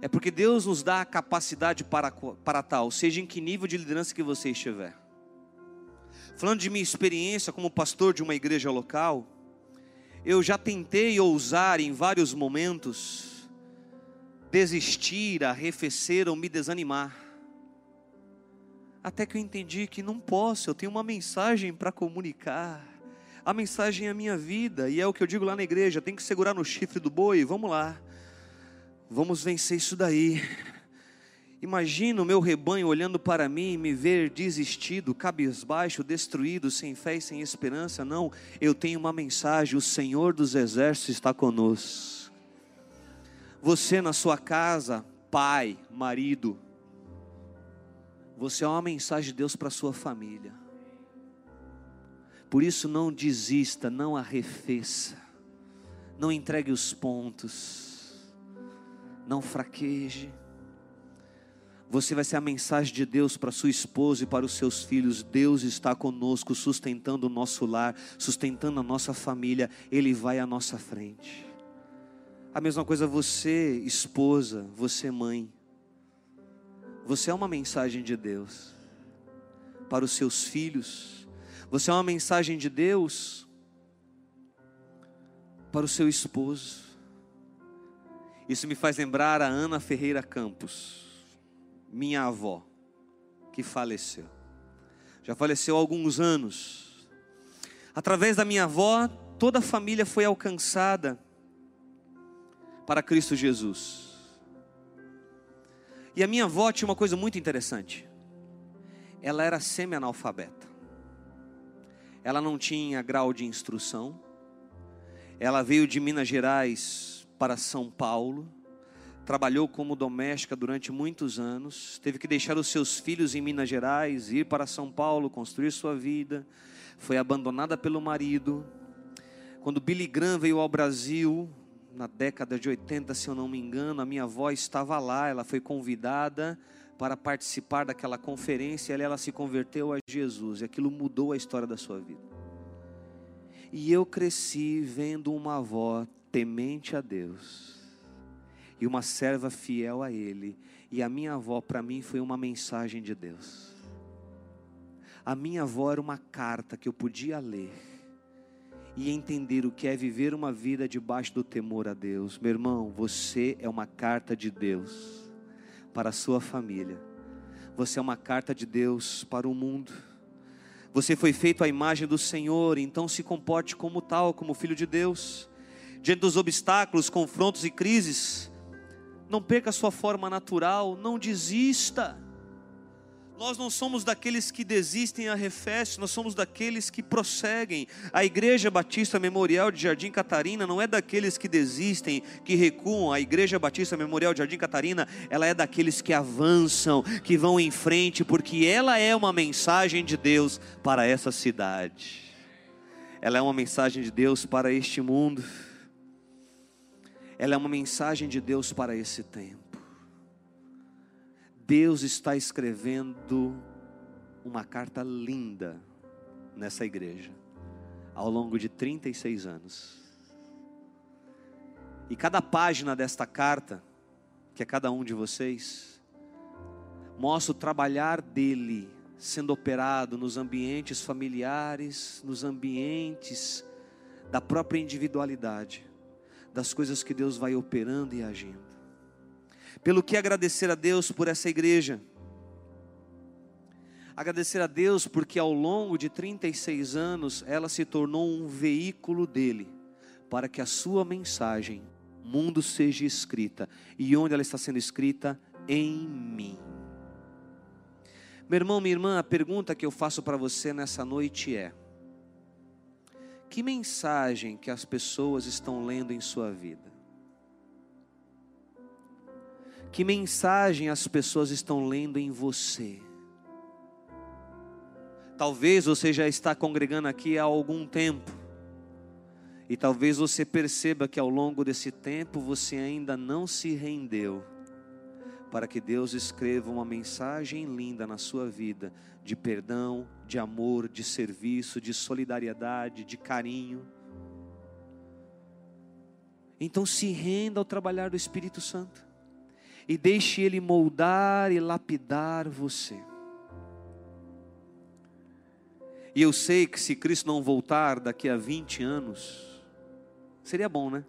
é porque Deus nos dá a capacidade para, para tal, seja em que nível de liderança que você estiver. Falando de minha experiência como pastor de uma igreja local, eu já tentei ousar em vários momentos desistir, arrefecer ou me desanimar. Até que eu entendi que não posso, eu tenho uma mensagem para comunicar. A mensagem é a minha vida, e é o que eu digo lá na igreja: tem que segurar no chifre do boi, vamos lá, vamos vencer isso daí. Imagina o meu rebanho olhando para mim e me ver desistido, cabisbaixo, destruído, sem fé e sem esperança. Não, eu tenho uma mensagem: o Senhor dos Exércitos está conosco. Você na sua casa, pai, marido, você é uma mensagem de Deus para sua família. Por isso não desista, não arrefeça, não entregue os pontos, não fraqueje. Você vai ser a mensagem de Deus para sua esposa e para os seus filhos. Deus está conosco, sustentando o nosso lar, sustentando a nossa família. Ele vai à nossa frente. A mesma coisa você, esposa, você, mãe. Você é uma mensagem de Deus para os seus filhos. Você é uma mensagem de Deus para o seu esposo. Isso me faz lembrar a Ana Ferreira Campos, minha avó, que faleceu. Já faleceu há alguns anos. Através da minha avó, toda a família foi alcançada para Cristo Jesus. E a minha avó tinha uma coisa muito interessante. Ela era semi-analfabeta. Ela não tinha grau de instrução. Ela veio de Minas Gerais para São Paulo. Trabalhou como doméstica durante muitos anos. Teve que deixar os seus filhos em Minas Gerais, ir para São Paulo, construir sua vida. Foi abandonada pelo marido. Quando Billy Graham veio ao Brasil, na década de 80, se eu não me engano, a minha avó estava lá, ela foi convidada para participar daquela conferência, e ela se converteu a Jesus, e aquilo mudou a história da sua vida. E eu cresci vendo uma avó temente a Deus, e uma serva fiel a Ele, e a minha avó para mim foi uma mensagem de Deus. A minha avó era uma carta que eu podia ler, e entender o que é viver uma vida debaixo do temor a Deus. Meu irmão, você é uma carta de Deus para a sua família. Você é uma carta de Deus para o mundo. Você foi feito à imagem do Senhor, então se comporte como tal, como filho de Deus. Diante dos obstáculos, confrontos e crises, não perca a sua forma natural, não desista. Nós não somos daqueles que desistem a refeste, nós somos daqueles que prosseguem. A Igreja Batista Memorial de Jardim Catarina não é daqueles que desistem, que recuam. A Igreja Batista Memorial de Jardim Catarina, ela é daqueles que avançam, que vão em frente, porque ela é uma mensagem de Deus para essa cidade. Ela é uma mensagem de Deus para este mundo. Ela é uma mensagem de Deus para esse tempo. Deus está escrevendo uma carta linda nessa igreja, ao longo de 36 anos. E cada página desta carta, que é cada um de vocês, mostra o trabalhar dele sendo operado nos ambientes familiares, nos ambientes da própria individualidade, das coisas que Deus vai operando e agindo. Pelo que agradecer a Deus por essa igreja. Agradecer a Deus porque ao longo de 36 anos ela se tornou um veículo dele, para que a sua mensagem, mundo seja escrita. E onde ela está sendo escrita? Em mim. Meu irmão, minha irmã, a pergunta que eu faço para você nessa noite é: que mensagem que as pessoas estão lendo em sua vida? Que mensagem as pessoas estão lendo em você? Talvez você já está congregando aqui há algum tempo. E talvez você perceba que ao longo desse tempo você ainda não se rendeu para que Deus escreva uma mensagem linda na sua vida de perdão, de amor, de serviço, de solidariedade, de carinho. Então se renda ao trabalhar do Espírito Santo e deixe ele moldar e lapidar você. E eu sei que se Cristo não voltar daqui a 20 anos, seria bom, né?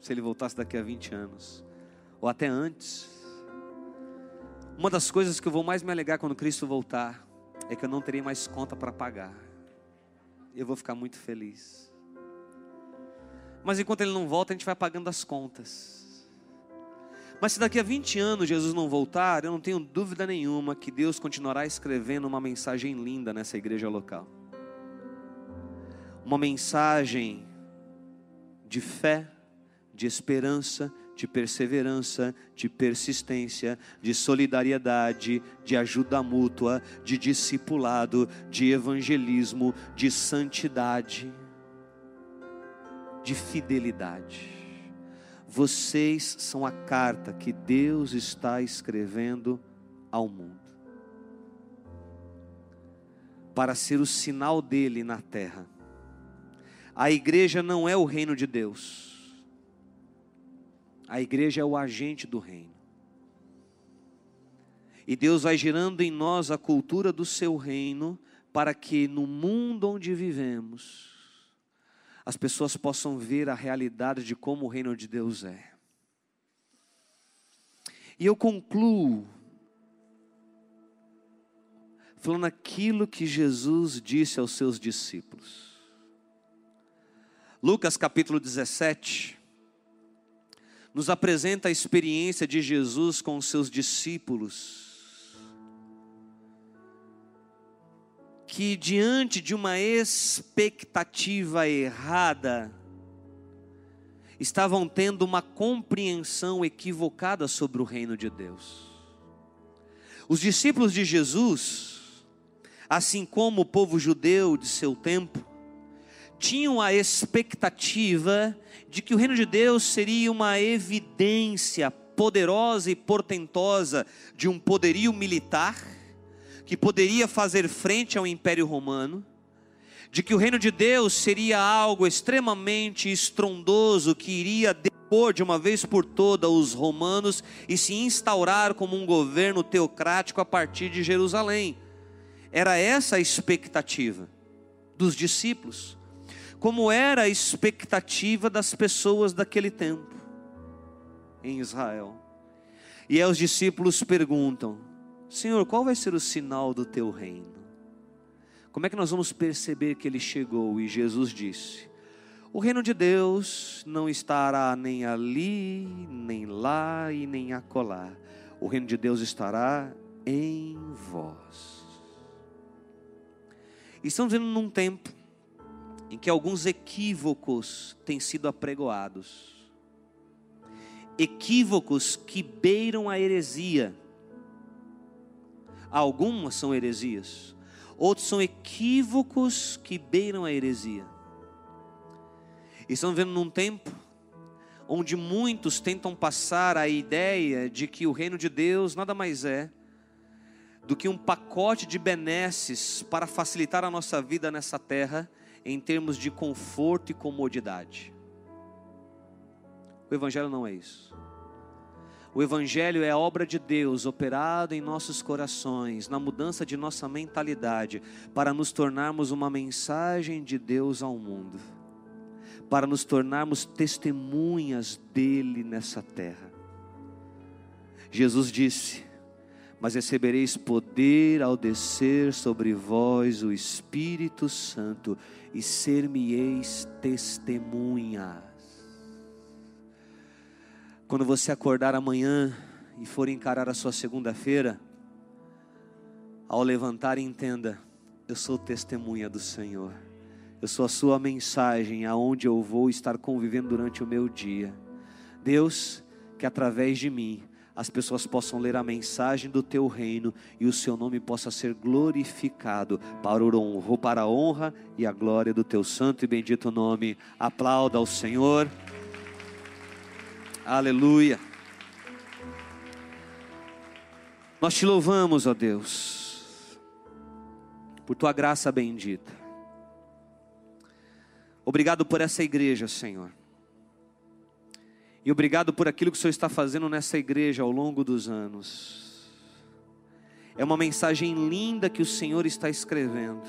Se ele voltasse daqui a 20 anos, ou até antes. Uma das coisas que eu vou mais me alegar quando Cristo voltar é que eu não terei mais conta para pagar. Eu vou ficar muito feliz. Mas enquanto ele não volta, a gente vai pagando as contas. Mas se daqui a 20 anos Jesus não voltar, eu não tenho dúvida nenhuma que Deus continuará escrevendo uma mensagem linda nessa igreja local. Uma mensagem de fé, de esperança, de perseverança, de persistência, de solidariedade, de ajuda mútua, de discipulado, de evangelismo, de santidade, de fidelidade. Vocês são a carta que Deus está escrevendo ao mundo. Para ser o sinal dele na terra. A igreja não é o reino de Deus a igreja é o agente do reino. E Deus vai gerando em nós a cultura do seu reino, para que no mundo onde vivemos, as pessoas possam ver a realidade de como o reino de Deus é. E eu concluo falando aquilo que Jesus disse aos seus discípulos. Lucas capítulo 17, nos apresenta a experiência de Jesus com os seus discípulos. Que diante de uma expectativa errada, estavam tendo uma compreensão equivocada sobre o reino de Deus. Os discípulos de Jesus, assim como o povo judeu de seu tempo, tinham a expectativa de que o reino de Deus seria uma evidência poderosa e portentosa de um poderio militar que poderia fazer frente ao Império Romano, de que o reino de Deus seria algo extremamente estrondoso que iria depor de uma vez por todas os romanos e se instaurar como um governo teocrático a partir de Jerusalém. Era essa a expectativa dos discípulos como era a expectativa das pessoas daquele tempo em Israel. E aí os discípulos perguntam: Senhor, qual vai ser o sinal do teu reino? Como é que nós vamos perceber que ele chegou? E Jesus disse: O reino de Deus não estará nem ali, nem lá e nem acolá. O reino de Deus estará em vós. Estamos vivendo num tempo em que alguns equívocos têm sido apregoados. Equívocos que beiram a heresia. Algumas são heresias, outros são equívocos que beiram a heresia. E estamos vendo num tempo onde muitos tentam passar a ideia de que o reino de Deus nada mais é do que um pacote de benesses para facilitar a nossa vida nessa terra em termos de conforto e comodidade. O Evangelho não é isso. O Evangelho é a obra de Deus operada em nossos corações, na mudança de nossa mentalidade, para nos tornarmos uma mensagem de Deus ao mundo, para nos tornarmos testemunhas dele nessa terra. Jesus disse: Mas recebereis poder ao descer sobre vós o Espírito Santo, e ser-me-eis testemunhas. Quando você acordar amanhã e for encarar a sua segunda-feira, ao levantar, entenda: eu sou testemunha do Senhor. Eu sou a sua mensagem aonde eu vou estar convivendo durante o meu dia. Deus, que através de mim as pessoas possam ler a mensagem do teu reino e o seu nome possa ser glorificado para a honra e a glória do teu santo e bendito nome. Aplauda ao Senhor. Aleluia. Nós te louvamos, ó Deus, por tua graça bendita. Obrigado por essa igreja, Senhor. E obrigado por aquilo que o Senhor está fazendo nessa igreja ao longo dos anos. É uma mensagem linda que o Senhor está escrevendo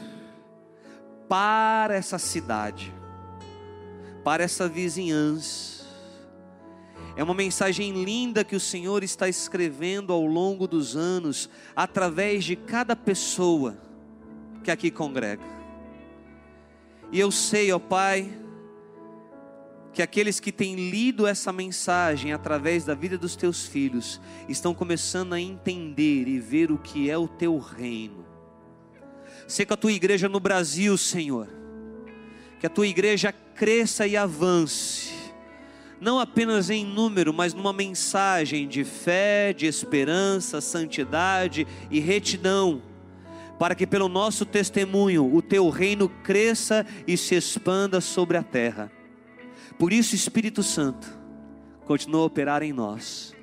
para essa cidade, para essa vizinhança é uma mensagem linda que o Senhor está escrevendo ao longo dos anos, através de cada pessoa que aqui congrega. E eu sei, ó Pai, que aqueles que têm lido essa mensagem através da vida dos teus filhos estão começando a entender e ver o que é o teu reino. Que a tua igreja no Brasil, Senhor, que a tua igreja cresça e avance não apenas em número, mas numa mensagem de fé, de esperança, santidade e retidão, para que pelo nosso testemunho o teu reino cresça e se expanda sobre a terra. Por isso, Espírito Santo, continua a operar em nós,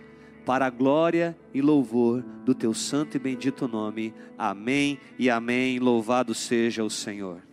para a glória e louvor do teu santo e bendito nome. Amém e amém. Louvado seja o Senhor.